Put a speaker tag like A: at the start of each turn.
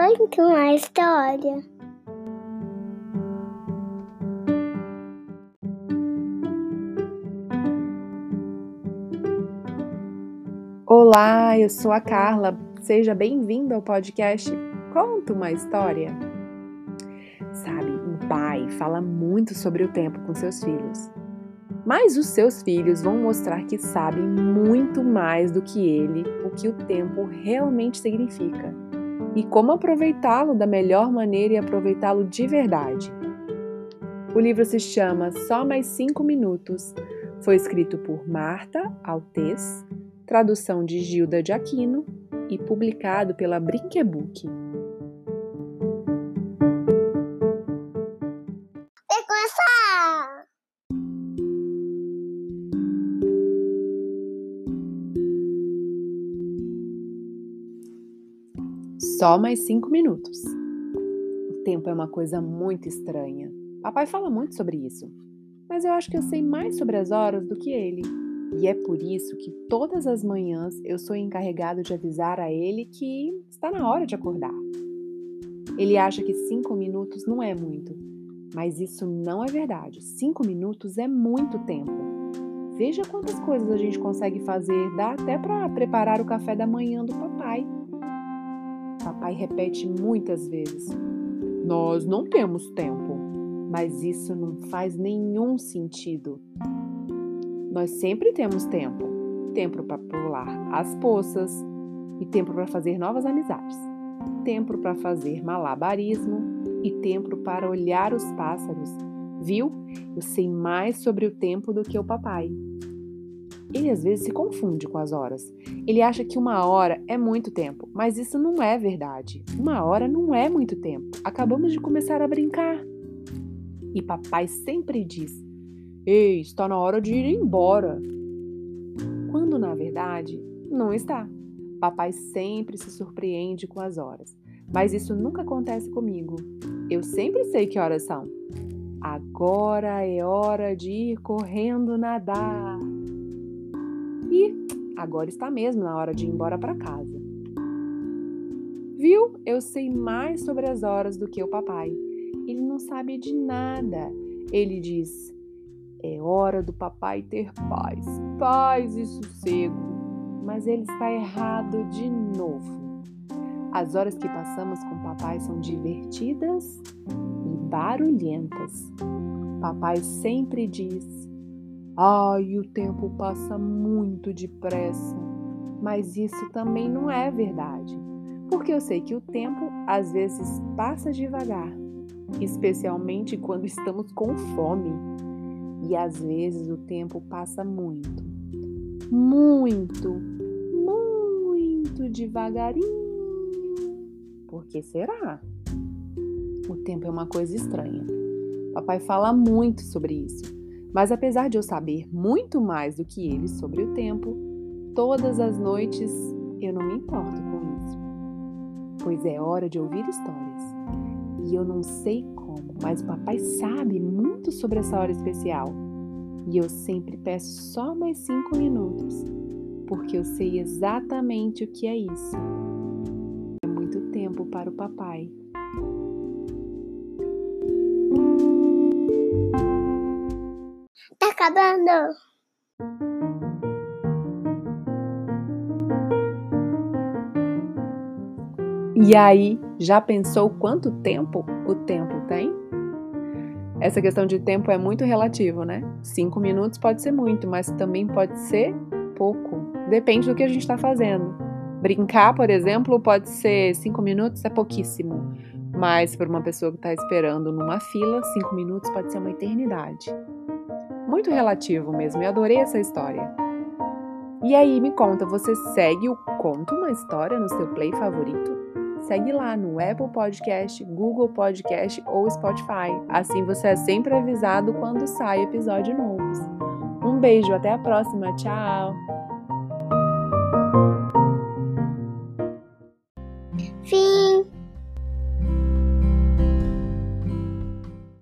A: Conta uma história.
B: Olá, eu sou a Carla. Seja bem-vindo ao podcast Conta uma História. Sabe, um pai fala muito sobre o tempo com seus filhos. Mas os seus filhos vão mostrar que sabem muito mais do que ele o que o tempo realmente significa e como aproveitá-lo da melhor maneira e aproveitá-lo de verdade. O livro se chama Só Mais Cinco Minutos. Foi escrito por Marta Altes, tradução de Gilda de Aquino e publicado pela Brinquebook. Só mais cinco minutos. O tempo é uma coisa muito estranha. Papai fala muito sobre isso, mas eu acho que eu sei mais sobre as horas do que ele. E é por isso que todas as manhãs eu sou encarregado de avisar a ele que está na hora de acordar. Ele acha que cinco minutos não é muito, mas isso não é verdade. Cinco minutos é muito tempo. Veja quantas coisas a gente consegue fazer, dá até para preparar o café da manhã do papai. Papai repete muitas vezes: Nós não temos tempo. Mas isso não faz nenhum sentido. Nós sempre temos tempo: tempo para pular as poças e tempo para fazer novas amizades, tempo para fazer malabarismo e tempo para olhar os pássaros. Viu? Eu sei mais sobre o tempo do que o papai. Ele às vezes se confunde com as horas. Ele acha que uma hora é muito tempo, mas isso não é verdade. Uma hora não é muito tempo. Acabamos de começar a brincar. E papai sempre diz: Ei, está na hora de ir embora. Quando na verdade não está. Papai sempre se surpreende com as horas, mas isso nunca acontece comigo. Eu sempre sei que horas são. Agora é hora de ir correndo nadar. E agora está mesmo na hora de ir embora para casa. Viu? Eu sei mais sobre as horas do que o papai. Ele não sabe de nada. Ele diz: é hora do papai ter paz, paz e sossego. Mas ele está errado de novo. As horas que passamos com o papai são divertidas e barulhentas. Papai sempre diz: Ai, o tempo passa muito depressa. Mas isso também não é verdade, porque eu sei que o tempo às vezes passa devagar, especialmente quando estamos com fome. E às vezes o tempo passa muito, muito, muito devagarinho. Por que será? O tempo é uma coisa estranha. Papai fala muito sobre isso mas apesar de eu saber muito mais do que ele sobre o tempo, todas as noites eu não me importo com isso. Pois é hora de ouvir histórias. E eu não sei como, mas o papai sabe muito sobre essa hora especial. E eu sempre peço só mais cinco minutos, porque eu sei exatamente o que é isso. É muito tempo para o papai.
A: Acabando.
B: E aí, já pensou quanto tempo o tempo tem? Essa questão de tempo é muito relativo, né? Cinco minutos pode ser muito, mas também pode ser pouco. Depende do que a gente está fazendo. Brincar, por exemplo, pode ser cinco minutos, é pouquíssimo. Mas para uma pessoa que está esperando numa fila, cinco minutos pode ser uma eternidade muito relativo mesmo. Eu adorei essa história. E aí, me conta, você segue o Conta uma História no seu play favorito? Segue lá no Apple Podcast, Google Podcast ou Spotify. Assim você é sempre avisado quando sai episódio novos. Um beijo, até a próxima. Tchau!